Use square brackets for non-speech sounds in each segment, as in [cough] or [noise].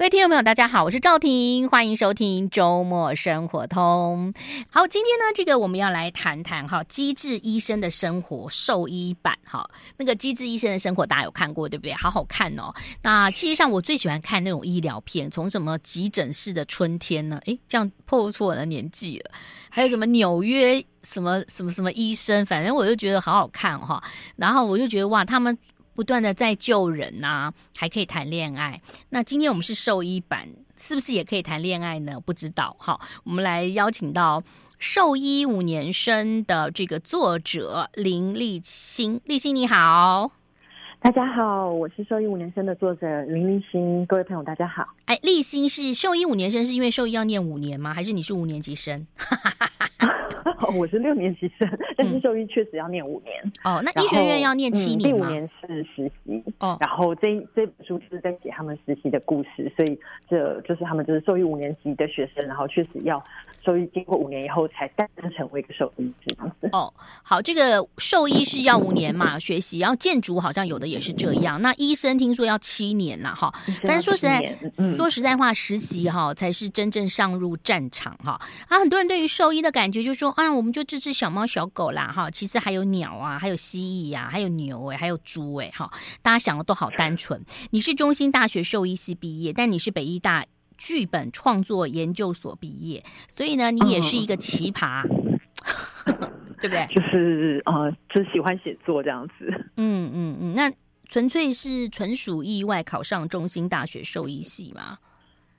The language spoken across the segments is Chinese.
各位听众朋友，大家好，我是赵婷，欢迎收听周末生活通。好，今天呢，这个我们要来谈谈哈，机智医生的生活兽医版哈。那个机智医生的生活大家有看过对不对？好好看哦。那其实上我最喜欢看那种医疗片，从什么急诊室的春天呢？诶，这样破出我的年纪了。还有什么纽约什么什么什么医生，反正我就觉得好好看哈。然后我就觉得哇，他们。不断的在救人呐、还可以谈恋爱。那今天我们是兽医版，是不是也可以谈恋爱呢？不知道。好，我们来邀请到兽医五年生的这个作者林立新。立新你好，大家好，我是兽医五年生的作者林立新。各位朋友大家好。哎，立新是兽医五年生，是因为兽医要念五年吗？还是你是五年级生？哦，[laughs] 我是六年级生，但是兽医确实要念五年。哦，那医学院要念七年第五年是实习。哦，然后这这本书就是在写他们实习的故事，所以这就是他们就是兽医五年级的学生，然后确实要兽医经过五年以后才诞生成为一个兽医这样子。哦，好，这个兽医是要五年嘛学习，然后建筑好像有的也是这样。那医生听说要七年了哈，但是说实在，嗯、说实在话，实习哈才是真正上入战场哈。啊，很多人对于兽医的感觉就是说，啊。我们就治治小猫小狗啦，哈，其实还有鸟啊，还有蜥蜴呀，还有牛哎，还有猪哎，哈，大家想的都好单纯。你是中兴大学兽医系毕业，但你是北医大剧本创作研究所毕业，所以呢，你也是一个奇葩，嗯、[laughs] 对不对？就是啊、呃，就是喜欢写作这样子。嗯嗯嗯，那纯粹是纯属意外考上中兴大学兽医系嘛？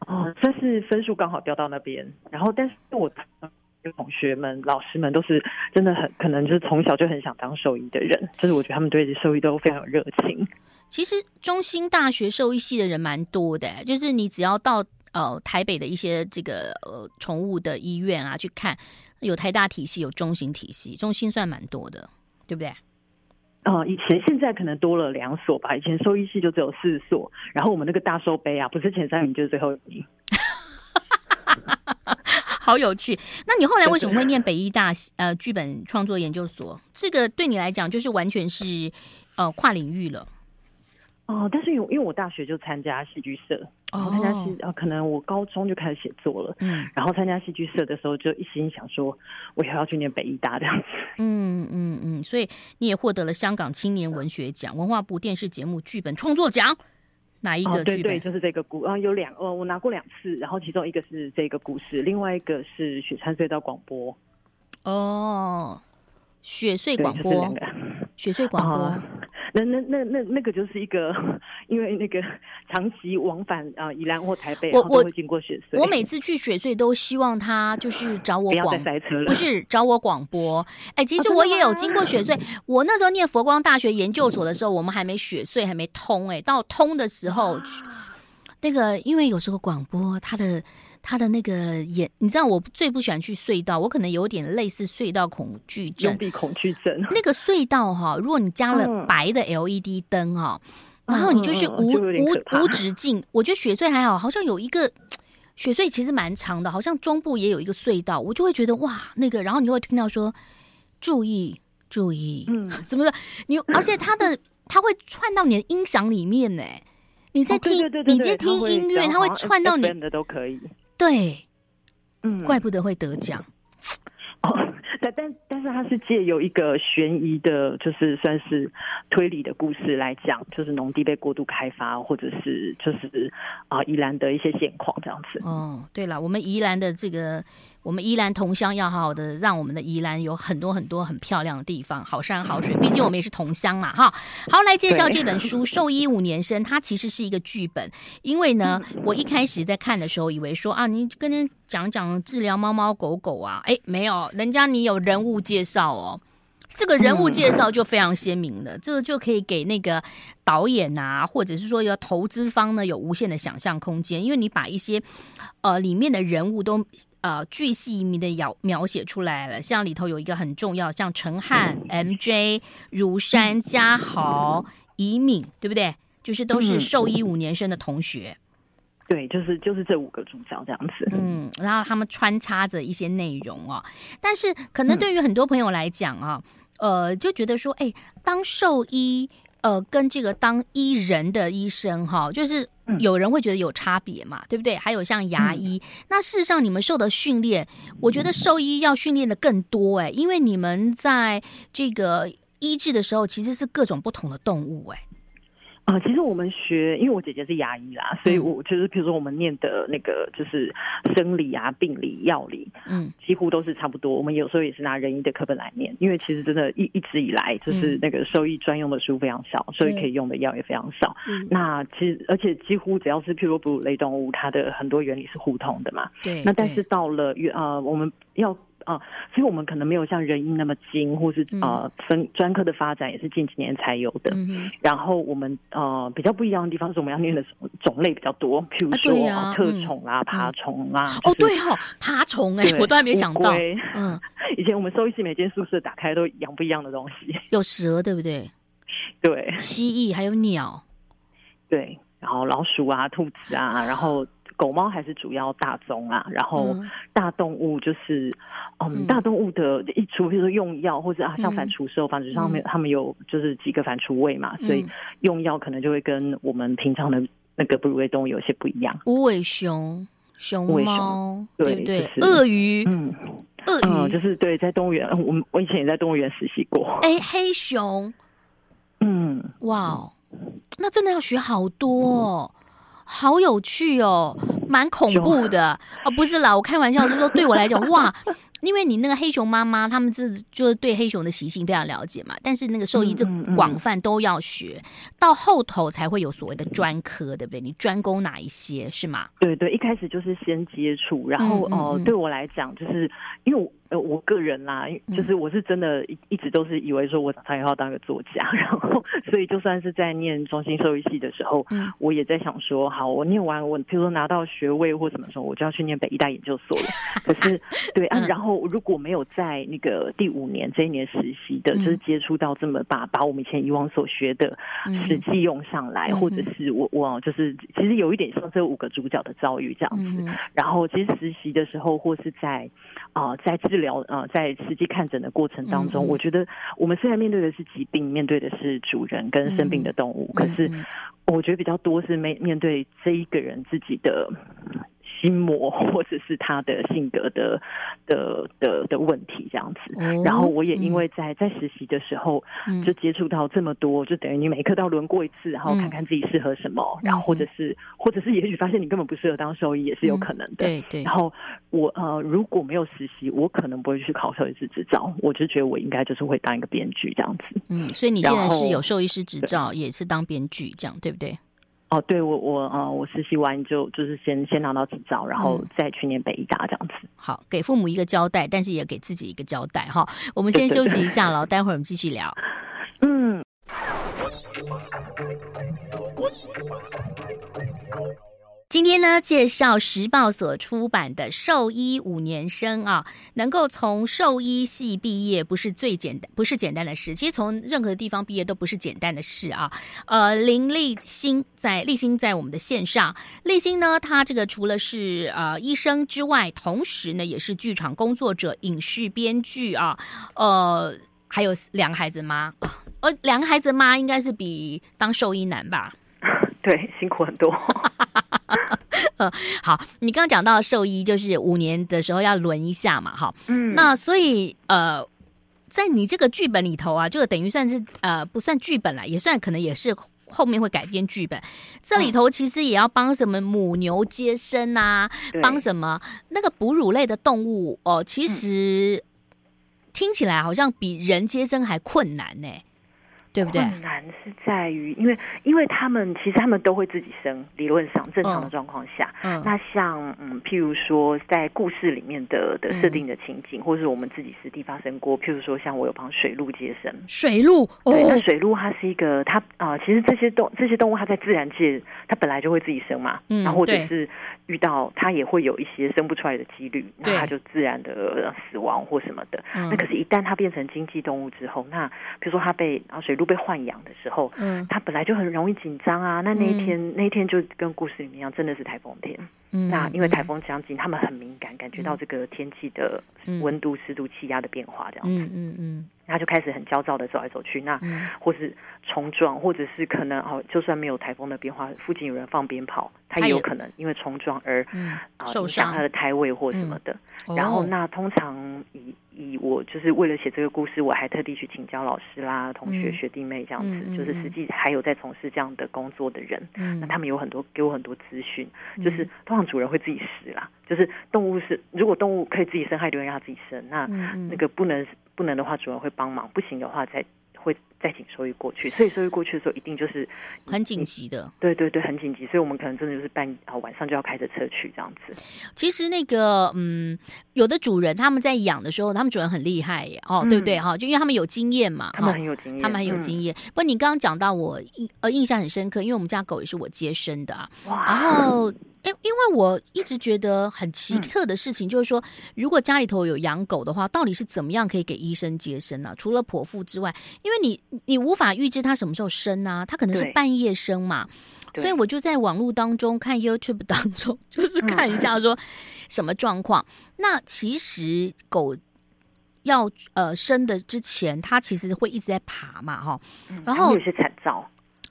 哦，但是分数刚好掉到那边，然后但是我。同学们、老师们都是真的很可能就是从小就很想当兽医的人，就是我觉得他们对兽医都非常有热情。其实中兴大学兽医系的人蛮多的，就是你只要到呃台北的一些这个呃宠物的医院啊去看，有台大体系，有中型体系，中心算蛮多的，对不对？哦、呃，以前现在可能多了两所吧，以前兽医系就只有四所，然后我们那个大兽杯啊，不是前三名就是最后一名。[laughs] 好有趣，那你后来为什么会念北医大呃剧本创作研究所？这个对你来讲就是完全是呃跨领域了。哦，但是因为因为我大学就参加戏剧社，然后参加戏呃可能我高中就开始写作了，嗯，然后参加戏剧社的时候就一心想说我也要去念北医大这样子。嗯嗯嗯，所以你也获得了香港青年文学奖、文化部电视节目剧本创作奖。哪一个剧本？哦、对对，就是这个故啊，有两呃，我拿过两次，然后其中一个是这个故事，另外一个是雪山隧道广播。哦，雪穗广播，雪穗广播。哦那那那那那个就是一个，因为那个长期往返啊，宜兰或台北，我我经过雪隧。我每次去雪隧都希望他就是找我广，不，塞车了不是找我广播。哎、欸，其实我也有经过雪隧。[laughs] 我那时候念佛光大学研究所的时候，我们还没雪隧还没通、欸。哎，到通的时候，那个因为有时候广播它的。他的那个眼，你知道我最不喜欢去隧道，我可能有点类似隧道恐惧症。幽闭恐惧症。那个隧道哈，如果你加了白的 LED 灯哈，嗯、然后你就是无、嗯、无无止境。我觉得雪隧还好，好像有一个雪隧其实蛮长的，好像中部也有一个隧道，我就会觉得哇，那个，然后你会听到说注意注意，嗯，[laughs] 什么的，你而且它的 [laughs] 它会串到你的音响里面呢，你在听、你在听音乐，它会串到你的都可以。对，嗯，怪不得会得奖。哦，但但但是它是借由一个悬疑的，就是算是推理的故事来讲，就是农地被过度开发，或者是就是啊宜兰的一些现况这样子。哦，对了，我们宜兰的这个，我们宜兰同乡要好好的让我们的宜兰有很多很多很漂亮的地方，好山好水。毕竟我们也是同乡嘛，哈。好，来介绍这本书《兽医五年生》，它其实是一个剧本。因为呢，我一开始在看的时候，以为说啊，你跟人讲讲治疗猫猫狗狗啊，哎，没有。人家你有人物介绍哦，这个人物介绍就非常鲜明了，这个就可以给那个导演啊，或者是说有投资方呢，有无限的想象空间，因为你把一些呃里面的人物都呃巨细靡遗的描描写出来了，像里头有一个很重要，像陈汉、MJ、如山、嘉豪、以敏，对不对？就是都是兽医五年生的同学。对，就是就是这五个主角这样子。嗯，然后他们穿插着一些内容啊，但是可能对于很多朋友来讲啊，嗯、呃，就觉得说，哎，当兽医呃，跟这个当医人的医生哈，就是有人会觉得有差别嘛，嗯、对不对？还有像牙医，嗯、那事实上你们受的训练，我觉得兽医要训练的更多哎，因为你们在这个医治的时候，其实是各种不同的动物哎。啊、呃，其实我们学，因为我姐姐是牙医啦，所以我就是，比如说我们念的那个就是生理啊、病理、药理，嗯，几乎都是差不多。我们有时候也是拿人医的课本来念，因为其实真的一一直以来就是那个兽医专用的书非常少，所以可以用的药也非常少。嗯、那其实而且几乎只要是譬如哺乳类动物，它的很多原理是互通的嘛。对。那但是到了呃，我们要。啊，所以我们可能没有像人医那么精，或是呃分专科的发展也是近几年才有的。嗯、然后我们呃比较不一样的地方是我们要念的种类比较多，譬如说、啊啊、特宠啊、爬虫啊。哦，对哦，爬虫哎，我都还没想到。嗯，[laughs] 以前我们兽医系每间宿舍打开都养不一样的东西，有蛇对不对？[laughs] 对，蜥蜴还有鸟，对，然后老鼠啊、兔子啊，然后。狗猫还是主要大宗啊，然后大动物就是，嗯，嗯。大动物的一除，比如说用药或者啊，像反刍兽，反刍上面他们有就是几个反刍位嘛，嗯、所以用药可能就会跟我们平常的那个哺乳类动物有些不一样。无尾熊、熊猫，对不对？鳄鱼，嗯，鳄鱼、嗯、就是对，在动物园，我我以前也在动物园实习过。哎，黑熊，嗯，哇，那真的要学好多哦。嗯好有趣哦，蛮恐怖的。哦，不是啦，我开玩笑，就是说对我来讲，哇，因为你那个黑熊妈妈，他们是就是对黑熊的习性非常了解嘛，但是那个兽医这广泛都要学，嗯嗯嗯，到后头才会有所谓的专科，对不对？你专攻哪一些是吗？对对，一开始就是先接触，然后哦、呃，对我来讲，就是因为我。呃，我个人啦，就是我是真的一一直都是以为说我长大以后要当个作家，然后所以就算是在念中心兽医系的时候，嗯，我也在想说，好，我念完我譬如说拿到学位或什么时候，我就要去念北医大研究所了。可是，对啊，然后如果没有在那个第五年这一年实习的，就是接触到这么把把我们以前以往所学的实际用上来，或者是我我就是其实有一点像这五个主角的遭遇这样子。然后其实实习的时候或是在啊、呃、在治疗呃，在实际看诊的过程当中，嗯、我觉得我们虽然面对的是疾病，面对的是主人跟生病的动物，嗯、可是我觉得比较多是面面对这一个人自己的。心魔，[laughs] 或者是他的性格的的的的问题这样子，嗯、然后我也因为在在实习的时候，就接触到这么多，嗯、就等于你每一科都要轮过一次，然后看看自己适合什么，嗯、然后或者是或者是也许发现你根本不适合当兽医，也是有可能的。对、嗯、对。然后我呃如果没有实习，我可能不会去考兽医师执照，我就觉得我应该就是会当一个编剧这样子。嗯，所以你现在是有兽医师执照，也是当编剧这样，对不对？哦，对我我呃，我实习完就就是先先拿到执照，然后再去念北医大这样子。好，给父母一个交代，但是也给自己一个交代哈。我们先休息一下了，待会儿我们继续聊。[laughs] 嗯。今天呢，介绍时报所出版的《兽医五年生》啊，能够从兽医系毕业不是最简单，不是简单的事。其实从任何地方毕业都不是简单的事啊。呃，林立新在立新在我们的线上，立新呢，他这个除了是呃医生之外，同时呢也是剧场工作者、影视编剧啊，呃，还有两个孩子妈，呃，两个孩子妈应该是比当兽医难吧？[laughs] 对，辛苦很多。嗯，[laughs] 好，你刚刚讲到兽医，就是五年的时候要轮一下嘛，哈，嗯，那所以呃，在你这个剧本里头啊，这个等于算是呃不算剧本了，也算可能也是后面会改编剧本。这里头其实也要帮什么母牛接生啊，帮、嗯、什么那个哺乳类的动物哦，其实听起来好像比人接生还困难呢。对不对？困难是在于，因为因为他们其实他们都会自己生，理论上正常的状况下，嗯，那像嗯，譬如说在故事里面的的设定的情景，嗯、或者是我们自己实地发生过，譬如说像我有帮水鹿接生，水鹿，对，哦、那水鹿它是一个，它啊、呃，其实这些动这些动物它在自然界它本来就会自己生嘛，嗯，然后或者是遇到它也会有一些生不出来的几率，那它就自然的死亡或什么的，嗯、那可是，一旦它变成经济动物之后，那比如说它被啊水鹿。被豢养的时候，嗯，他本来就很容易紧张啊。那那一天，嗯、那一天就跟故事里面一样，真的是台风天。嗯，那因为台风将近，他们很敏感，感觉到这个天气的温度、湿度、气压的变化，这样子。嗯嗯嗯。他就开始很焦躁的走来走去，那、嗯、或是冲撞，或者是可能哦，就算没有台风的变化，附近有人放鞭炮，他也有可能因为冲撞而啊、受伤影响他的胎位或什么的。嗯、然后那通常以以我就是为了写这个故事，我还特地去请教老师啦、同学、嗯、学弟妹这样子，就是实际还有在从事这样的工作的人，嗯、那他们有很多给我很多资讯，嗯、就是通常主人会自己死啦，就是动物是如果动物可以自己生，还留让它自己生，那、嗯、那个不能不能的话，主人会帮忙，不行的话再。会再请兽医过去，所以兽医过去的时候一定就是很紧急的。对对对，很紧急，所以我们可能真的就是半啊晚上就要开着车去这样子。其实那个嗯，有的主人他们在养的时候，他们主人很厉害耶，哦，嗯、对不对哈？就因为他们有经验嘛，他们很有经验，他们很有经验。嗯、不过你刚刚讲到我印呃印象很深刻，因为我们家狗也是我接生的啊，哇然后。因因为我一直觉得很奇特的事情，就是说，如果家里头有养狗的话，到底是怎么样可以给医生接生呢、啊？除了剖腹之外，因为你你无法预知它什么时候生啊，它可能是半夜生嘛，所以我就在网络当中看 YouTube 当中，[laughs] 就是看一下说什么状况。嗯、那其实狗要呃生的之前，它其实会一直在爬嘛，哈，然后有些惨遭，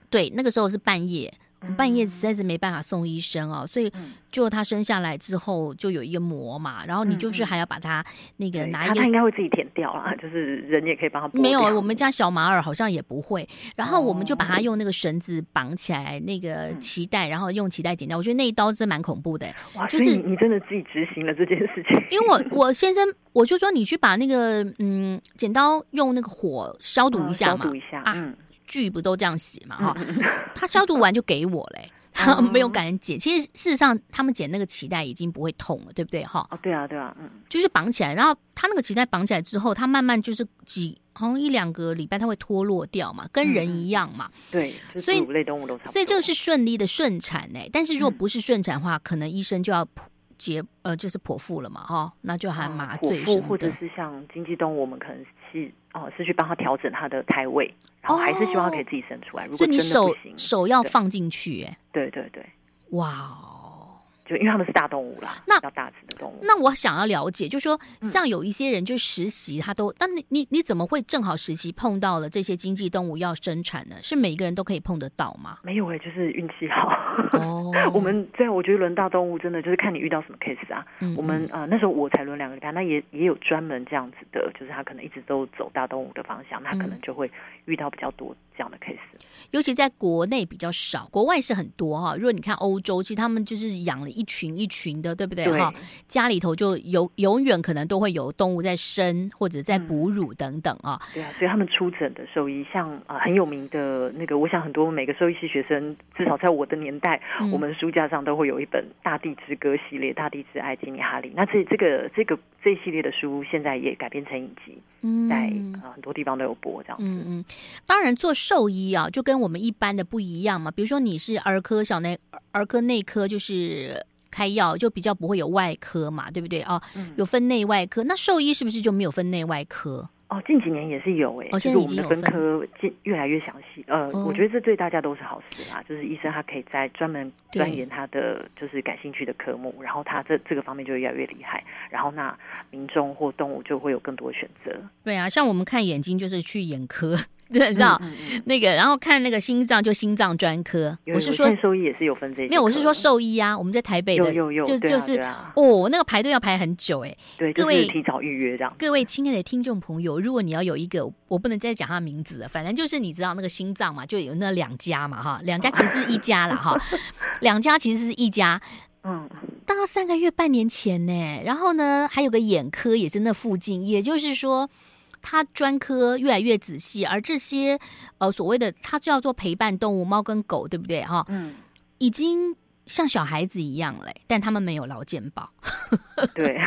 对，那个时候是半夜。半夜实在是没办法送医生哦，所以就他生下来之后就有一个膜嘛，然后你就是还要把它那个拿一个，他应该会自己舔掉啦，就是人也可以帮他。没有，我们家小马尔好像也不会，然后我们就把它用那个绳子绑起来，那个脐带，然后用脐带剪掉。我觉得那一刀真蛮恐怖的，哇，就是你真的自己执行了这件事情。因为我我先生我就说你去把那个嗯剪刀用那个火消毒一下嘛，消毒一下，嗯。剧不都这样写嘛？哈，他消毒完就给我嘞，[laughs] 他没有敢剪。其实事实上，他们剪那个脐带已经不会痛了，对不对？哈，哦，对啊，对啊，嗯，就是绑起来，然后他那个脐带绑起来之后，他慢慢就是几好像一两个礼拜，他会脱落掉嘛，跟人一样嘛。对，所以类动物都差不多。所以这个是顺利的顺产哎，但是如果不是顺产的话，可能医生就要结呃，就是剖腹了嘛，哈，那就还麻醉什么的，或者是像经济动物，我们可能是。哦，是去帮他调整他的胎位，然后还是希望他可以自己生出来。哦、如果真的不行，所以你手手要放进去，哎，对对对，哇哦。就因为他们是大动物啦，那比较大只的动物。那我想要了解，就是说像有一些人就实习，他都，那、嗯、你你你怎么会正好实习碰到了这些经济动物要生产呢？是每一个人都可以碰得到吗？没有哎、欸，就是运气好。哦，[laughs] 我们这样，我觉得轮大动物真的就是看你遇到什么 case 啊。嗯嗯我们呃那时候我才轮两个礼拜，那也也有专门这样子的，就是他可能一直都走大动物的方向，他可能就会遇到比较多这样的 case。尤其在国内比较少，国外是很多哈。如果你看欧洲，其实他们就是养了一群一群的，对不对哈？家里头就有永远可能都会有动物在生或者在哺乳等等啊、嗯。对啊，所以他们出诊的兽医，像啊、呃、很有名的那个，我想很多每个兽医系学生，至少在我的年代，嗯、我们书架上都会有一本《大地之歌》系列，《大地之爱》吉米哈里。那这这个这个这一系列的书，现在也改编成影集，在啊、呃、很多地方都有播这样子。嗯嗯，当然做兽医啊，就跟我们一般的不一样嘛。比如说你是儿科小内儿科内科，就是开药就比较不会有外科嘛，对不对啊？嗯、有分内外科，那兽医是不是就没有分内外科？哦，近几年也是有诶、欸，哦，现在已经有分，分科越来越详细。呃，哦、我觉得这对大家都是好事啦，就是医生他可以在专门钻研他的就是感兴趣的科目，然后他这这个方面就越来越厉害，然后那民众或动物就会有更多选择。对啊，像我们看眼睛就是去眼科。[laughs] 对，你知道、嗯嗯嗯、那个，然后看那个心脏就心脏专科。我是说兽医也是有分这些。没有，我是说兽医啊。我们在台北的，有有有，就啊、就是哦，那个排队要排很久哎。对，各位提早预约这样。各位亲爱的听众朋友，如果你要有一个，我不能再讲他名字了，反正就是你知道那个心脏嘛，就有那两家嘛哈，两家其实是一家了哈，[laughs] 两家其实是一家。嗯，大概三个月、半年前呢，然后呢，还有个眼科也是那附近，也就是说。它专科越来越仔细，而这些呃所谓的它叫做陪伴动物，猫跟狗，对不对哈？嗯，已经像小孩子一样嘞，但他们没有劳健保。[laughs] 对，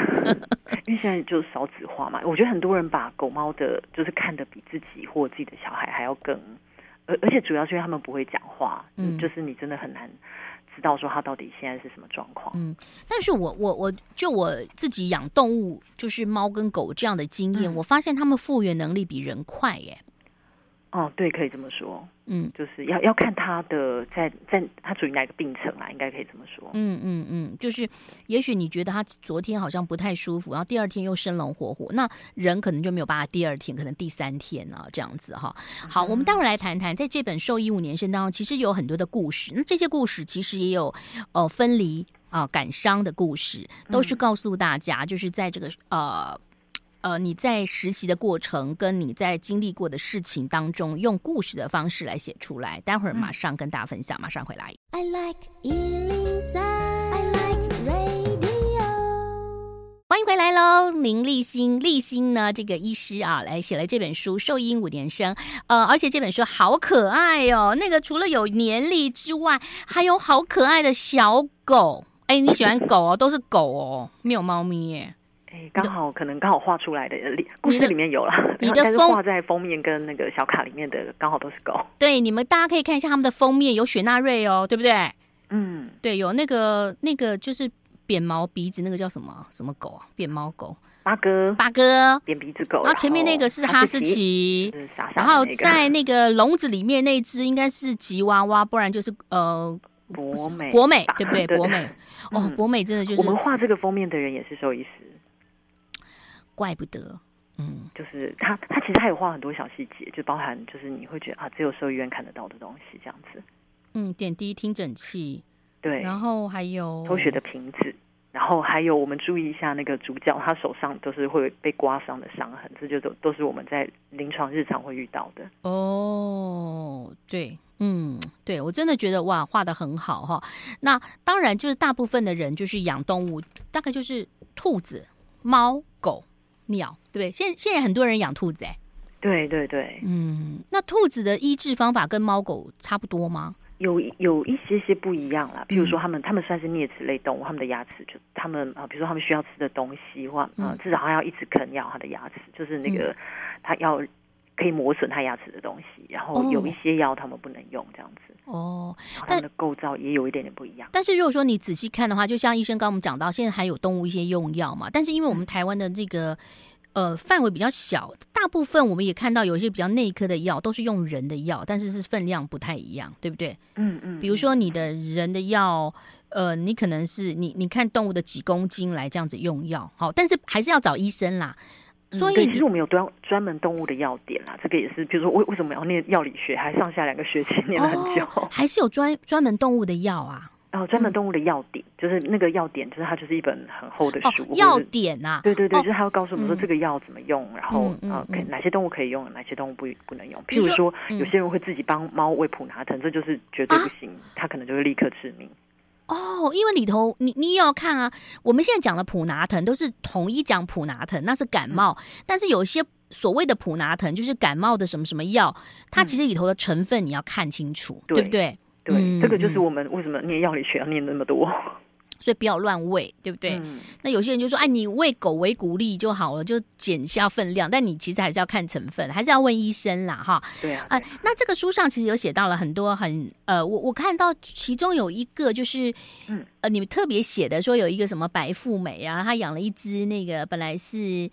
因为现在就是少子化嘛，我觉得很多人把狗猫的，就是看得比自己或自己的小孩还要更，而而且主要是因为他们不会讲话，嗯，就是你真的很难。知道说他到底现在是什么状况？嗯，但是我我我就我自己养动物，就是猫跟狗这样的经验，嗯、我发现他们复原能力比人快耶。哦，对，可以这么说。嗯，就是要要看他的在在他处于哪个病程啊，应该可以这么说。嗯嗯嗯，就是也许你觉得他昨天好像不太舒服，然后第二天又生龙活虎，那人可能就没有办法第二天，可能第三天啊这样子哈。好，我们待会儿来谈谈，在这本《兽医五年生》当中，其实有很多的故事。那这些故事其实也有呃分离啊、呃、感伤的故事，都是告诉大家，就是在这个呃。呃，你在实习的过程，跟你在经历过的事情当中，用故事的方式来写出来。待会儿马上跟大家分享，马上回来。I like 103, I like radio。欢迎回来喽，林立新，立新呢，这个医师啊，来写了这本书《兽医五年生》。呃，而且这本书好可爱哦，那个除了有年历之外，还有好可爱的小狗。哎，你喜欢狗哦，都是狗哦，没有猫咪耶。哎，刚好可能刚好画出来的故事里面有了，你的 [laughs] 但是画在封面跟那个小卡里面的刚好都是狗。对，你们大家可以看一下他们的封面，有雪纳瑞哦，对不对？嗯，对，有那个那个就是扁毛鼻子那个叫什么什么狗啊？扁毛狗，八哥，八哥，扁鼻子狗。然后前面那个是哈士奇，然后在那个笼子里面那只应该是吉娃娃，不然就是呃博美，[laughs] 博美对不对？博美哦，博美真的就是我们画这个封面的人也是兽医师。怪不得，嗯，就是他，他其实他有画很多小细节，就包含就是你会觉得啊，只有兽医院看得到的东西这样子，嗯，点滴听诊器，对，然后还有抽血的瓶子，然后还有我们注意一下那个主角，他手上都是会被刮伤的伤痕，这就都都是我们在临床日常会遇到的。哦，对，嗯，对我真的觉得哇，画的很好哈。那当然就是大部分的人就是养动物，大概就是兔子、猫、狗。鸟对不对？现在现在很多人养兔子哎，对对对，嗯，那兔子的医治方法跟猫狗差不多吗？有有一些些不一样啦，比如说他们他们算是啮齿类动物，他们的牙齿就他们啊，比如说他们需要吃的东西或啊，至少他要一直啃咬他的牙齿，就是那个他要。可以磨损他牙齿的东西，然后有一些药他们不能用，这样子哦。它们的构造也有一点点不一样。但是如果说你仔细看的话，就像医生刚刚我们讲到，现在还有动物一些用药嘛。但是因为我们台湾的这个呃范围比较小，大部分我们也看到有一些比较内科的药都是用人的药，但是是分量不太一样，对不对？嗯嗯。比如说你的人的药，呃，你可能是你你看动物的几公斤来这样子用药，好，但是还是要找医生啦。所以，其实我们有专专门动物的药典啦，这个也是，比如说为为什么要念药理学，还上下两个学期念了很久，哦、还是有专专门动物的药啊？哦，专门动物的药典，嗯、就是那个药典，就是它就是一本很厚的书，药典啊，对对对，哦、就是它会告诉我们说这个药怎么用，嗯、然后啊、嗯。呃，可以哪些动物可以用，哪些动物不不能用。譬如说，嗯、有些人会自己帮猫喂普拿疼，这就是绝对不行，啊、它可能就会立刻致命。哦，因为里头你你也要看啊，我们现在讲的普拿疼都是统一讲普拿疼，那是感冒，嗯、但是有些所谓的普拿疼就是感冒的什么什么药，它其实里头的成分你要看清楚，嗯、对不对？对，嗯、这个就是我们为什么念药理学要念那么多。所以不要乱喂，对不对？嗯、那有些人就说：“哎，你喂狗维骨力就好了，就减下分量。”但你其实还是要看成分，还是要问医生啦，哈。对啊。对啊呃，那这个书上其实有写到了很多很呃，我我看到其中有一个就是，嗯呃，你们特别写的说有一个什么白富美啊，她养了一只那个本来是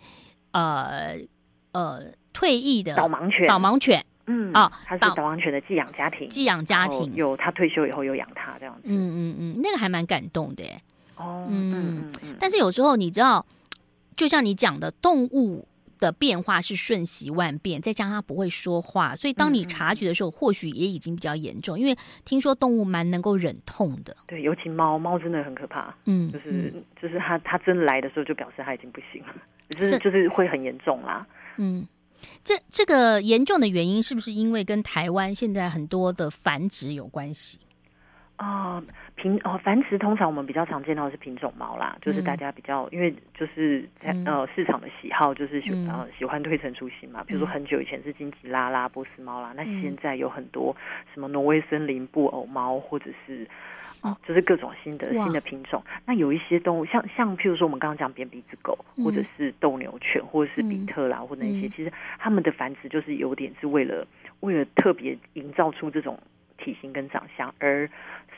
呃呃退役的导盲犬，导盲犬。嗯啊，他是导盲犬的寄养家庭，寄养家庭有他退休以后有养他这样子，嗯嗯嗯，那个还蛮感动的哦，嗯嗯嗯。但是有时候你知道，就像你讲的，动物的变化是瞬息万变，再加上它不会说话，所以当你察觉的时候，或许也已经比较严重。因为听说动物蛮能够忍痛的，对，尤其猫，猫真的很可怕，嗯，就是就是它它真来的时候，就表示它已经不行了，就是就是会很严重啦，嗯。这这个严重的原因是不是因为跟台湾现在很多的繁殖有关系？啊、呃，品哦，繁殖通常我们比较常见到的是品种猫啦，就是大家比较、嗯、因为就是在呃市场的喜好就是喜、嗯、呃喜欢推陈出新嘛，比如说很久以前是金吉拉啦、波斯猫啦，那现在有很多什么挪威森林布偶猫或者是。哦，就是各种新的新的品种。那有一些动物，像像譬如说我们刚刚讲扁鼻子狗，或者是斗牛犬，或者是比特啦，或者那些，其实它们的繁殖就是有点是为了为了特别营造出这种体型跟长相，而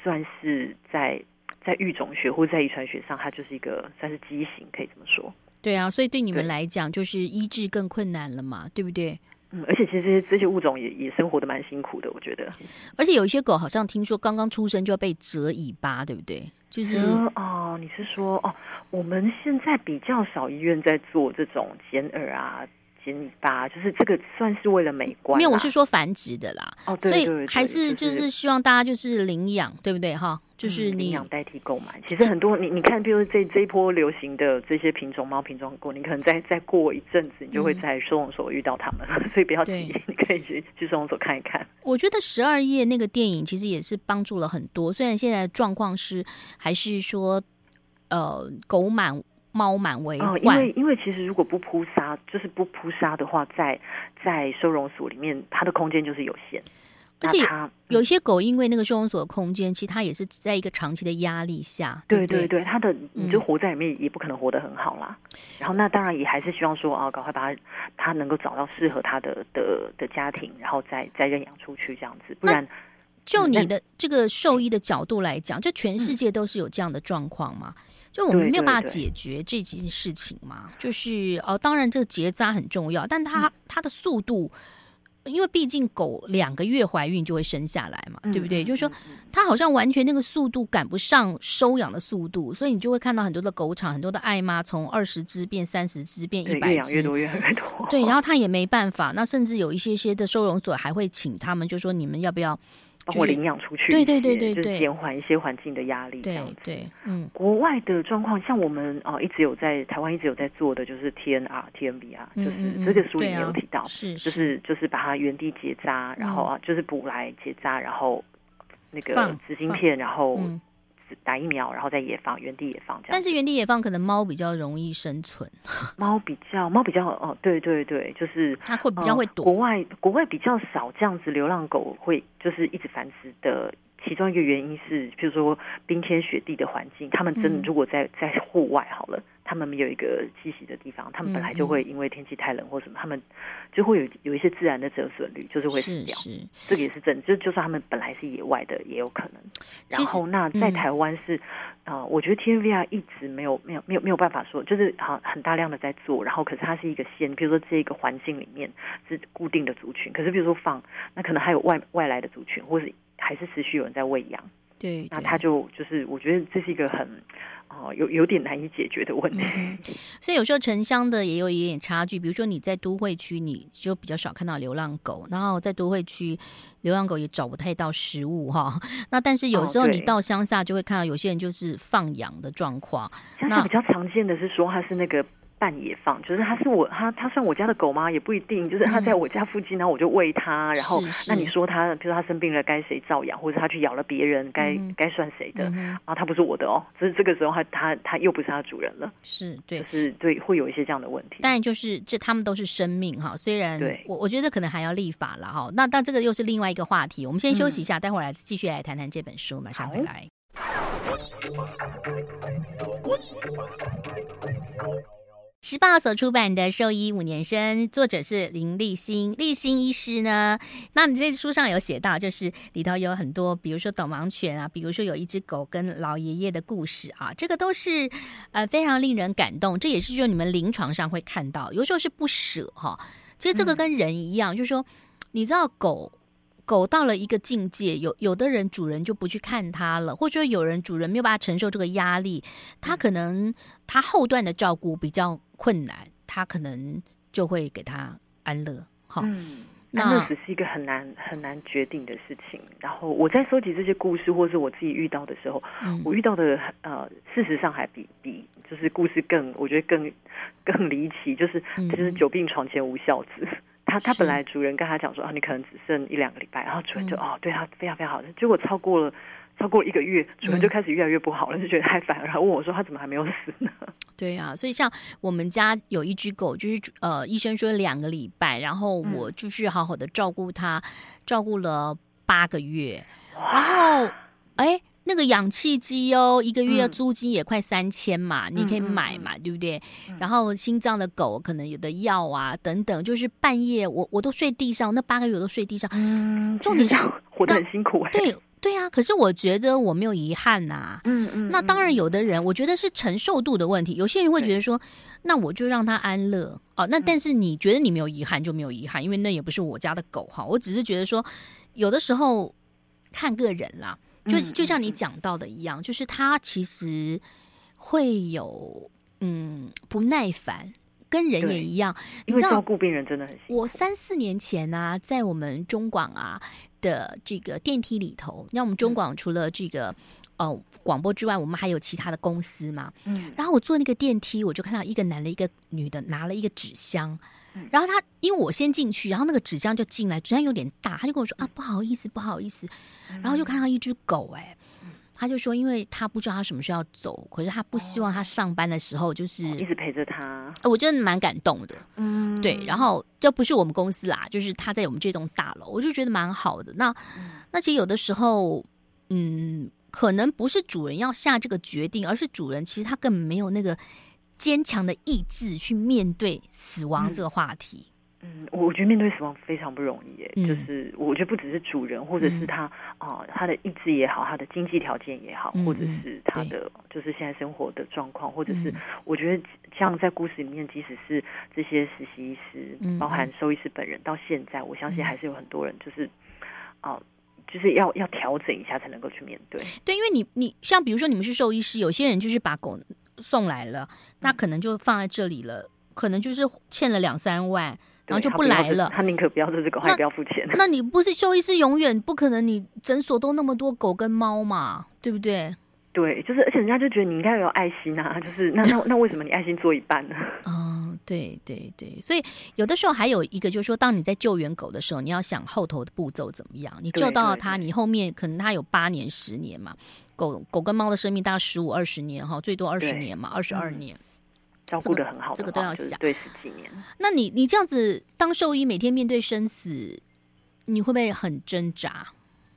算是在在育种学或在遗传学上，它就是一个算是畸形，可以这么说。对啊，所以对你们来讲，就是医治更困难了嘛，对不对？嗯，而且其实这些这些物种也也生活的蛮辛苦的，我觉得。而且有一些狗好像听说刚刚出生就要被折尾巴，对不对？就是哦，你是说哦，我们现在比较少医院在做这种剪耳啊。剪尾巴，就是这个算是为了美观。没有，我是说繁殖的啦。哦，对，对，对，对，所以还是就是希望大家就是领养，对不对？哈，就是领养代替购买。其实很多你你看，比如这这一波流行的这些品种猫品种狗，你可能再再过一阵子，你就会在收容所遇到它们，嗯、[laughs] 所以不要急，你可以去去收容所看一看。我觉得十二夜那个电影其实也是帮助了很多，虽然现在的状况是还是说呃狗满。猫满为患，因为因为其实如果不扑杀，就是不扑杀的话，在在收容所里面，它的空间就是有限，而且有些狗因为那个收容所的空间，其实它也是在一个长期的压力下，对对对，它的你就活在里面也不可能活得很好啦。嗯、然后那当然也还是希望说啊，赶快把它它能够找到适合它的的的家庭，然后再再认养出去这样子，不然就你的这个兽医的角度来讲，就全世界都是有这样的状况吗？嗯就我们没有办法解决这几件事情嘛，对对对，就是呃，当然这个结扎很重要，但它、嗯、它的速度，因为毕竟狗两个月怀孕就会生下来嘛，嗯、对不对？嗯、就是说它好像完全那个速度赶不上收养的速度，所以你就会看到很多的狗场，很多的爱妈从二十只变三十只变一百只，越养越多越越多。对，然后 [laughs] 它也没办法，那甚至有一些些的收容所还会请他们，就说你们要不要？帮我领养出去，对对对对对，减缓一些环境的压力，这样子。对，嗯，国外的状况，像我们啊、呃，一直有在台湾一直有在做的，就是 TNR、TNBR，就是这个书里面有提到，是就是就是把它原地结扎，然后啊，就是补来结扎，然后那个止晶片，然后。打疫苗，然后再野放，原地野放这样。但是原地野放可能猫比较容易生存，[laughs] 猫比较猫比较哦，对对对，就是它会比较会躲。国外国外比较少这样子，流浪狗会就是一直繁殖的。其中一个原因是，比如说冰天雪地的环境，他们真的如果在在户外好了，他们没有一个栖息的地方，他们本来就会因为天气太冷或什么，他们就会有有一些自然的折损率，就是会死掉。是，是这个也是真，就就算他们本来是野外的，也有可能。然后那在台湾是，啊、嗯呃，我觉得 TNVR 一直没有没有没有没有办法说，就是好很大量的在做，然后可是它是一个线，比如说这个环境里面是固定的族群，可是比如说放，那可能还有外外来的族群，或是。还是持续有人在喂养，对，那他就就是我觉得这是一个很哦、呃、有有点难以解决的问题，嗯、[laughs] 所以有时候城乡的也有一点差距，比如说你在都会区，你就比较少看到流浪狗，然后在都会区流浪狗也找不太到食物哈。[laughs] 那但是有时候你到乡下就会看到有些人就是放养的状况，乡下比较常见的是说他是那个。半野放，就是它是我，它它算我家的狗吗？也不一定，就是它在我家附近，然后我就喂它，然后那你说它，比如说它生病了，该谁照养，或者它去咬了别人，该该算谁的？然后它不是我的哦，只是这个时候它它它又不是它主人了，是对，就是对，会有一些这样的问题。但就是这他们都是生命哈，虽然我我觉得可能还要立法了哈。那但这个又是另外一个话题，我们先休息一下，待会儿来继续来谈谈这本书，马上回来。时报所出版的《兽医五年生》，作者是林立新。立新医师呢，那你这书上有写到，就是里头有很多，比如说导盲犬啊，比如说有一只狗跟老爷爷的故事啊，这个都是呃非常令人感动。这也是说你们临床上会看到，有时候是不舍哈。其实这个跟人一样，嗯、就是说，你知道狗。狗到了一个境界，有有的人主人就不去看它了，或者说有人主人没有办法承受这个压力，他可能他后段的照顾比较困难，他可能就会给他安乐。好，嗯，那只是一个很难很难决定的事情。然后我在收集这些故事，或是我自己遇到的时候，嗯、我遇到的呃，事实上还比比就是故事更，我觉得更更离奇，就是就是久病床前无孝子。嗯 [laughs] 他他本来主人跟他讲说啊，你可能只剩一两个礼拜，然后主人就、嗯、哦对他非常非常好，结果超过了超过一个月，主人就开始越来越不好了，嗯、就觉得太烦了，然后问我说他怎么还没有死呢？[laughs] 对啊，所以像我们家有一只狗，就是呃医生说两个礼拜，然后我就是好好的照顾它，照顾了八个月，然后哎。那个氧气机哦，一个月租金也快三千嘛，嗯、你可以买嘛，嗯、对不对？嗯、然后心脏的狗可能有的药啊等等，就是半夜我我都睡地上，那八个月我都睡地上。嗯，重点是活得很辛苦、欸。对，对啊，可是我觉得我没有遗憾呐、啊。嗯嗯。那当然，有的人我觉得是承受度的问题。有些人会觉得说，那我就让他安乐哦。那但是你觉得你没有遗憾就没有遗憾，因为那也不是我家的狗哈。我只是觉得说，有的时候看个人啦，就就像你讲到的一样，就是他其实会有嗯不耐烦。跟人也一样，因为照顾病人真的很辛苦。我三四年前呢、啊，在我们中广啊的这个电梯里头，那我们中广除了这个哦广播之外，我们还有其他的公司嘛。嗯。然后我坐那个电梯，我就看到一个男的，一个女的拿了一个纸箱。嗯。然后他因为我先进去，然后那个纸箱就进来，纸箱有点大，他就跟我说啊，不好意思，不好意思。然后就看到一只狗、欸，哎。他就说，因为他不知道他什么时候要走，可是他不希望他上班的时候就是、哦、一直陪着他。我觉得蛮感动的，嗯，对。然后这不是我们公司啦，就是他在我们这栋大楼，我就觉得蛮好的。那、嗯、那其实有的时候，嗯，可能不是主人要下这个决定，而是主人其实他根本没有那个坚强的意志去面对死亡这个话题。嗯嗯，我我觉得面对死亡非常不容易耶。嗯、就是我觉得不只是主人，或者是他啊、嗯呃，他的意志也好，他的经济条件也好，嗯、或者是他的就是现在生活的状况，或者是我觉得像在故事里面，即使是这些实习医师，嗯、包含兽医师本人，到现在，我相信还是有很多人就是啊、呃，就是要要调整一下才能够去面对。对，因为你你像比如说你们是兽医师，有些人就是把狗送来了，那可能就放在这里了，可能就是欠了两三万。然后就不来了，他宁可不要这只狗，还不要付钱。[laughs] 那你不是兽医师，永远不可能，你诊所都那么多狗跟猫嘛，对不对？对，就是，而且人家就觉得你应该有爱心啊，就是那那那为什么你爱心做一半呢？嗯，[laughs] 对对对，所以有的时候还有一个就是说，当你在救援狗的时候，你要想后头的步骤怎么样。你救到了它，你后面可能它有八年、十年嘛，狗狗跟猫的生命大概十五、二十年哈，最多二十年嘛，二十二年。照顾的很好的，这个都要想。对，十几年。那你你这样子当兽医，每天面对生死，你会不会很挣扎？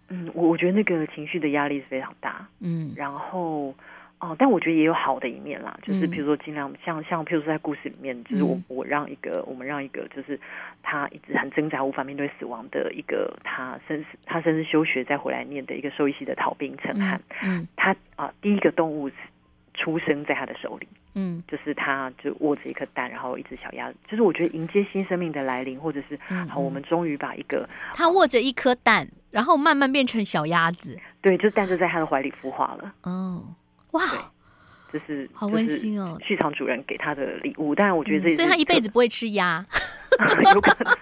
嗯，我我觉得那个情绪的压力是非常大。嗯，然后哦，但我觉得也有好的一面啦，就是比如说尽量像像，譬如说在故事里面，就是我我让一个我们让一个就是他一直很挣扎无法面对死亡的一个他甚至他甚至休学再回来念的一个兽医系的逃兵陈汉。嗯，他啊第一个动物出生在他的手里。嗯，就是他，就握着一颗蛋，然后一只小鸭子。就是我觉得迎接新生命的来临，或者是好，我们终于把一个他握着一颗蛋，然后慢慢变成小鸭子。对，就蛋就在他的怀里孵化了。哦，哇，就是好温馨哦。剧场主人给他的礼物，但是我觉得这所以他一辈子不会吃鸭，[laughs] 有可能。[laughs]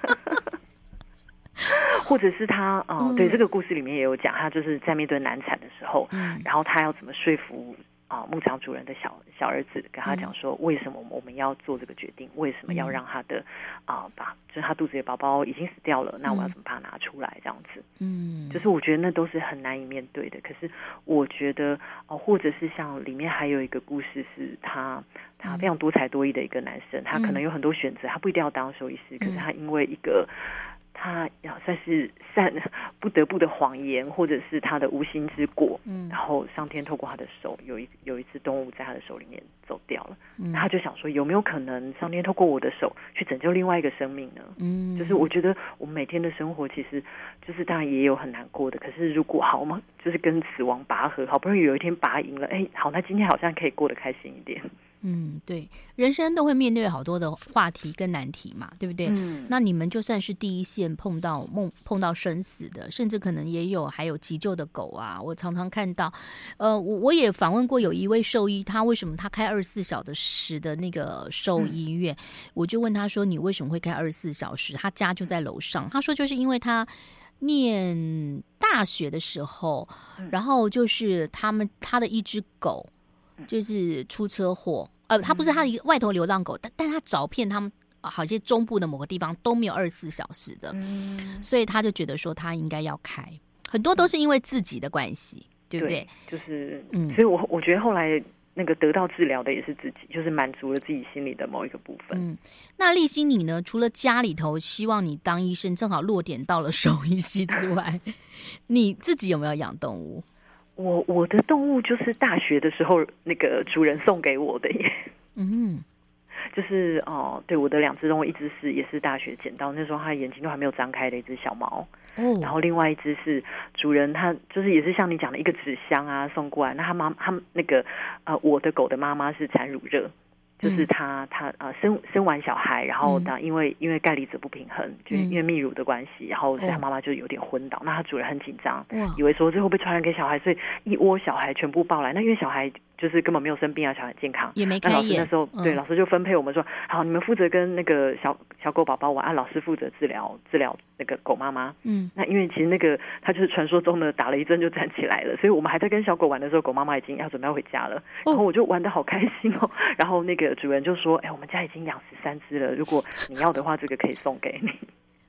或者是他哦，对，这个故事里面也有讲，他就是在面对难产的时候，嗯然后他要怎么说服。啊，牧场主人的小小儿子跟他讲说，为什么我们要做这个决定？为什么要让他的啊，把就是他肚子里的宝宝已经死掉了，那我要怎么把它拿出来？这样子，嗯，就是我觉得那都是很难以面对的。可是我觉得哦，或者是像里面还有一个故事，是他他非常多才多艺的一个男生，他可能有很多选择，他不一定要当兽医师，可是他因为一个。他要算是善不得不的谎言，或者是他的无心之过，嗯，然后上天透过他的手，有一有一只动物在他的手里面走掉了，嗯，他就想说，有没有可能上天透过我的手去拯救另外一个生命呢？嗯，就是我觉得我们每天的生活其实就是当然也有很难过的，可是如果好吗？就是跟死亡拔河，好不容易有一天拔赢了，哎，好，那今天好像可以过得开心一点。嗯，对，人生都会面对好多的话题跟难题嘛，对不对？嗯，那你们就算是第一线碰到梦碰到生死的，甚至可能也有还有急救的狗啊。我常常看到，呃，我我也访问过有一位兽医，他为什么他开二十四小时的那个兽医院？嗯，我就问他说：“你为什么会开二十四小时？”他家就在楼上。他说：“就是因为他念大学的时候，然后就是他们他的一只狗。”就是出车祸，呃，他不是他的一个外头流浪狗，但但他找遍他们好些中部的某个地方都没有二十四小时的，嗯，所以他就觉得说他应该要开，很多都是因为自己的关系，嗯，对不对？对，就是，嗯，所以我我觉得后来那个得到治疗的也是自己，就是满足了自己心里的某一个部分。嗯，那立新你呢？除了家里头希望你当医生，正好落点到了兽医系之外，[laughs] 你自己有没有养动物？我我的动物就是大学的时候那个主人送给我的耶，嗯，[laughs] 就是哦、呃，对，我的两只动物，一只是也是大学捡到，那时候它眼睛都还没有张开的一只小猫，嗯，然后另外一只是主人，他就是也是像你讲的一个纸箱啊送过来，那他妈他那个呃我的狗的妈妈是产乳热。就是他，他呃生生完小孩，然后呢，因为因为钙离子不平衡，就因为泌乳的关系，然后所以他妈妈就有点昏倒。那他主人很紧张，以为说这会不会传染给小孩，所以一窝小孩全部抱来。那因为小孩。就是根本没有生病啊，小孩健康。也没开那老师那时候，嗯、对老师就分配我们说，好，你们负责跟那个小小狗宝宝玩，啊，老师负责治疗治疗那个狗妈妈。嗯，那因为其实那个他就是传说中的打了一针就站起来了，所以我们还在跟小狗玩的时候，狗妈妈已经要准备要回家了。然后我就玩的好开心哦。然后那个主人就说：“哎、欸，我们家已经养十三只了，如果你要的话，这个可以送给你。”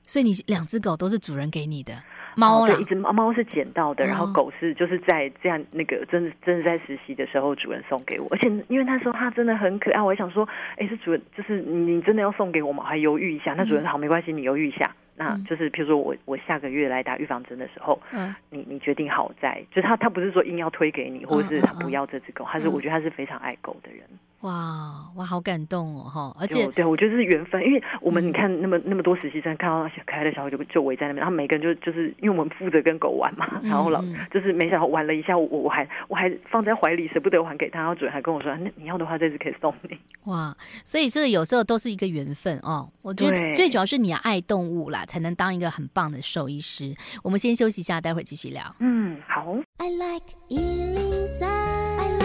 所以你两只狗都是主人给你的。猫对，一只猫猫是捡到的，然后狗是就是在这样那个真的真的在实习的时候主人送给我，而且因为他说他真的很可爱，我还想说，哎，是主人，就是你真的要送给我吗？我还犹豫一下，那主人说好，没关系，你犹豫一下。那就是，譬如说我我下个月来打预防针的时候，嗯，你你决定好在，就是他他不是说硬要推给你，或者是他不要这只狗，他是我觉得他是非常爱狗的人。哇哇，好感动哦哈！而且对我觉得是缘分，因为我们你看那么那么多实习生看到小可爱的小狗就就围在那边，然后每个人就就是因为我们负责跟狗玩嘛，然后老就是没想到玩了一下，我我还我还放在怀里舍不得还给他，然后主人还跟我说，那你要的话这次可以送你。哇，所以这个有时候都是一个缘分哦。我觉得最主要是你要爱动物啦。才能当一个很棒的兽医师。我们先休息一下，待会儿继续聊。嗯，好。I like 103, I like radio。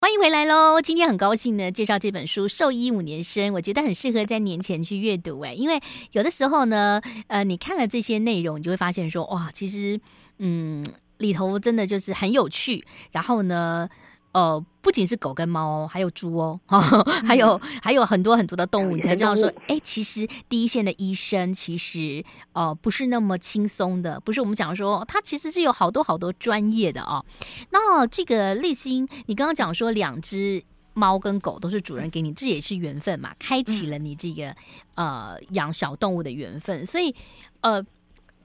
欢迎回来喽！今天很高兴呢，介绍这本书《兽医五年生》，我觉得很适合在年前去阅读。哎，因为有的时候呢，呃，你看了这些内容，你就会发现说，哇，其实，嗯，里头真的就是很有趣。然后呢，呃，不仅是狗跟猫，还有猪哦，还有、嗯、还有很多很多的动物，你才知道说，哎，其实第一线的医生其实呃不是那么轻松的，不是我们讲说他其实是有好多好多专业的哦。那这个立新，你刚刚讲说两只猫跟狗都是主人给你，这也是缘分嘛，开启了你这个呃养小动物的缘分。所以呃，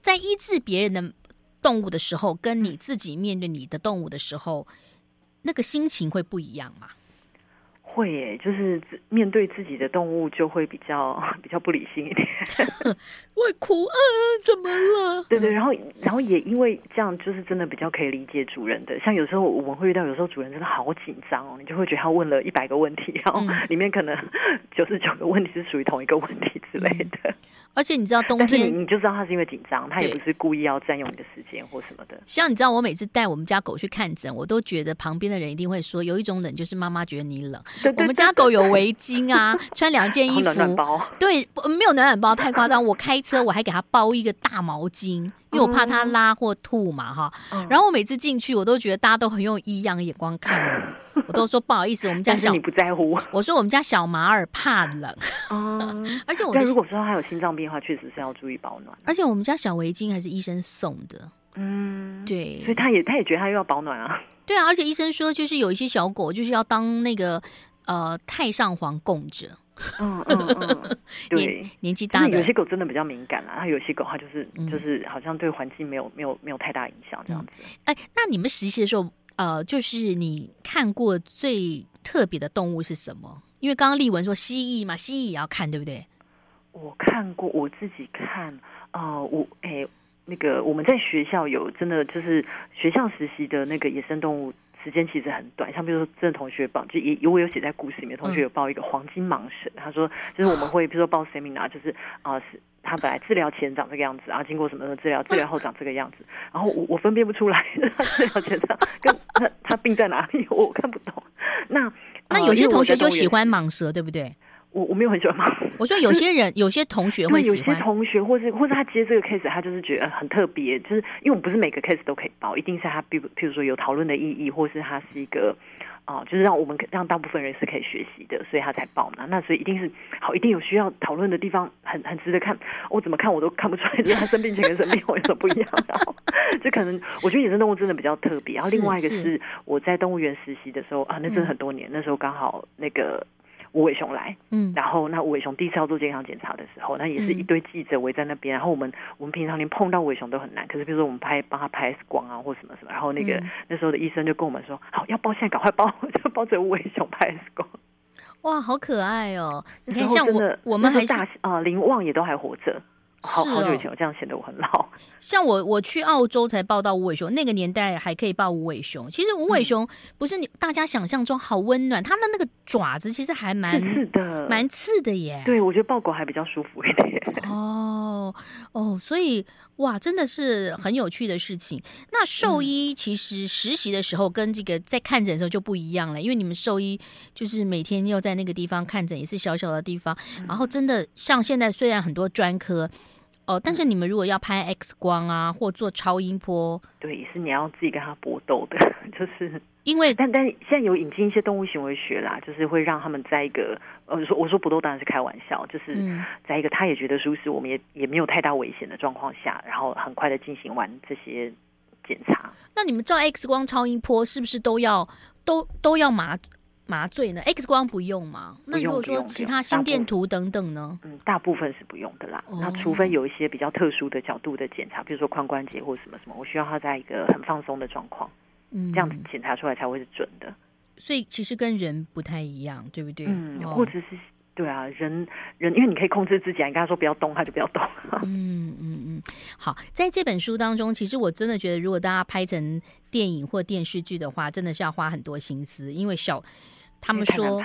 在医治别人的动物的时候，跟你自己面对你的动物的时候。那个心情会不一样吗？会耶，就是面对自己的动物就会比较 [laughs] 比较不理性一点，[laughs] 会哭啊，怎么了？对对，然后然后也因为这样，就是真的比较可以理解主人的。像有时候我们会遇到，有时候主人真的好紧张哦，你就会觉得他问了一百个问题，然后里面可能 [laughs] 九十九个问题是属于同一个问题之类的。嗯而且你知道冬天，你就知道他是因为紧张，他也不是故意要占用你的时间或什么的。像你知道，我每次带我们家狗去看诊，我都觉得旁边的人一定会说，有一种冷就是妈妈觉得你冷。对对对对，我们家狗有围巾啊，[laughs] 穿两件衣服，暖暖包。对，没有暖暖包太夸张。[laughs] 我开车我还给他包一个大毛巾，因为我怕它拉或吐嘛哈。然后我每次进去，我都觉得大家都很用异样的眼光看我。我都说不好意思，我们家小你不在乎。[laughs] 我说我们家小马尔怕冷，嗯，[laughs] 而且我但如果说他有心脏病的话，确实是要注意保暖。而且我们家小围巾还是医生送的，嗯，对，所以他也他也觉得他又要保暖啊。对啊，而且医生说就是有一些小狗就是要当那个呃太上皇供着，嗯嗯嗯，对，年，年纪大的有些狗真的比较敏感啊，它有些狗它就是、嗯、就是好像对环境没有没有没有太大影响这样子。哎、嗯，那你们实习的时候？呃，就是你看过最特别的动物是什么？因为刚刚丽文说蜥蜴嘛，蜥蜴也要看，对不对？我看过，我自己看，呃，我哎，那个我们在学校有真的就是学校实习的那个野生动物，时间其实很短。像比如说，真的同学报，就也我有写在故事里面，同学有报一个黄金蟒蛇，嗯、他说就是我们会 [laughs] 比如说报 seminar，就是啊、呃、是。他本来治疗前长这个样子，然后经过什么什么治疗，[laughs] 治疗后长这个样子，然后我我分辨不出来 [laughs] 他治疗前长跟他他病在哪里，我看不懂。那那有些同学就喜欢蟒蛇，对不对？我我没有很喜欢猫。[laughs] 我说有些人有些同学会喜欢，有些同学或是或是他接这个 case，他就是觉得很特别，就是因为我们不是每个 case 都可以报，一定是他比譬如说有讨论的意义，或是他是一个。啊、哦，就是让我们让大部分人是可以学习的，所以他才报嘛。那所以一定是好，一定有需要讨论的地方，很很值得看。我怎么看我都看不出来，就是他生病前跟生病后有什么不一样。然后就可能我觉得野生动物真的比较特别。然后另外一个是我在动物园实习的时候啊，那真的很多年，嗯、那时候刚好那个。无尾熊来，嗯，然后那吴伟雄第一次要做健康检查的时候，那也是一堆记者围在那边，然后我们我们平常连碰到伟雄都很难，可是比如说我们拍帮他拍 X 光啊或什么什么，然后那个、嗯、那时候的医生就跟我们说，好要包现在赶快包，[laughs] 就抱着吴伟雄拍 X 光。哇，好可爱哦！你看，像我我们还大啊，林旺也都还活着。好好久以前，我这样显得我很老。像我，我去澳洲才抱到无尾熊，那个年代还可以抱无尾熊。其实无尾熊不是你大家想象中好温暖，它的那个爪子其实还蛮刺的，蛮刺的耶。对，我觉得抱狗还比较舒服一点。哦哦，所以哇，真的是很有趣的事情。那兽医其实实习的时候跟这个在看诊的时候就不一样了，因为你们兽医就是每天要在那个地方看诊，也是小小的地方。然后真的像现在虽然很多专科。哦，但是你们如果要拍 X 光啊，或做超音波，对，也是你要自己跟他搏斗的，[laughs] 就是因为，但但现在有引进一些动物行为学啦，就是会让他们在一个，呃，说我说搏斗当然是开玩笑，就是在一个他也觉得舒适，我们也也没有太大危险的状况下，然后很快的进行完这些检查。那你们照 X 光、超音波是不是都要都都要麻？麻醉呢？X 光不用吗？那如果说其他心电图等等呢？嗯，大部分是不用的啦。哦、那除非有一些比较特殊的角度的检查，比如说髋关节或什么什么，我需要他在一个很放松的状况，嗯，这样子检查出来才会是准的。所以其实跟人不太一样，对不对？嗯，哦、或者是对啊，人人因为你可以控制自己啊，你跟他说不要动，他就不要动。[laughs] 嗯嗯嗯。好，在这本书当中，其实我真的觉得，如果大家拍成电影或电视剧的话，真的是要花很多心思，因为小。他们说，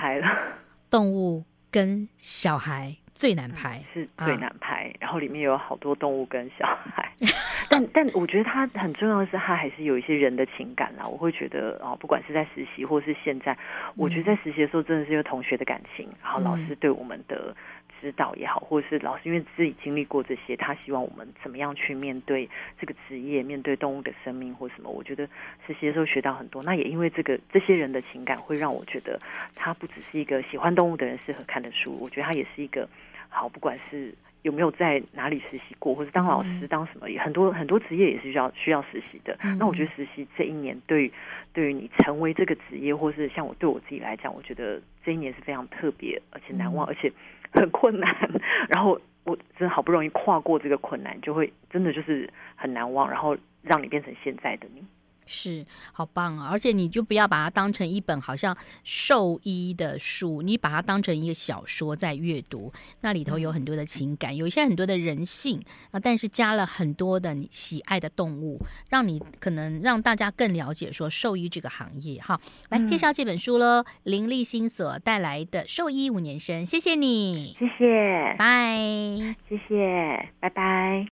动物跟小孩最难拍，是最难拍。然后里面有好多动物跟小孩，[laughs] 但但我觉得它很重要的是，它还是有一些人的情感啦。我会觉得哦，不管是在实习或是现在，我觉得在实习的时候，真的是因为同学的感情，然后老师对我们的。指导也好，或者是老师，因为自己经历过这些，他希望我们怎么样去面对这个职业，面对动物的生命或什么。我觉得实习的时候学到很多。那也因为这个这些人的情感，会让我觉得他不只是一个喜欢动物的人适合看的书。我觉得他也是一个好，不管是有没有在哪里实习过，或者当老师当什么，很多很多职业也是需要需要实习的。那我觉得实习这一年对于对于你成为这个职业，或是像我对我自己来讲，我觉得这一年是非常特别而且难忘，而且。很困难，[laughs] 然后我真的好不容易跨过这个困难，就会真的就是很难忘，然后让你变成现在的你。是，好棒啊！而且你就不要把它当成一本好像兽医的书，你把它当成一个小说在阅读，那里头有很多的情感，有一些很多的人性啊，但是加了很多的你喜爱的动物，让你可能让大家更了解说兽医这个行业。哈，来介绍这本书喽，林立新所带来的《兽医五年生》，谢谢你，谢谢，拜，谢谢，拜拜。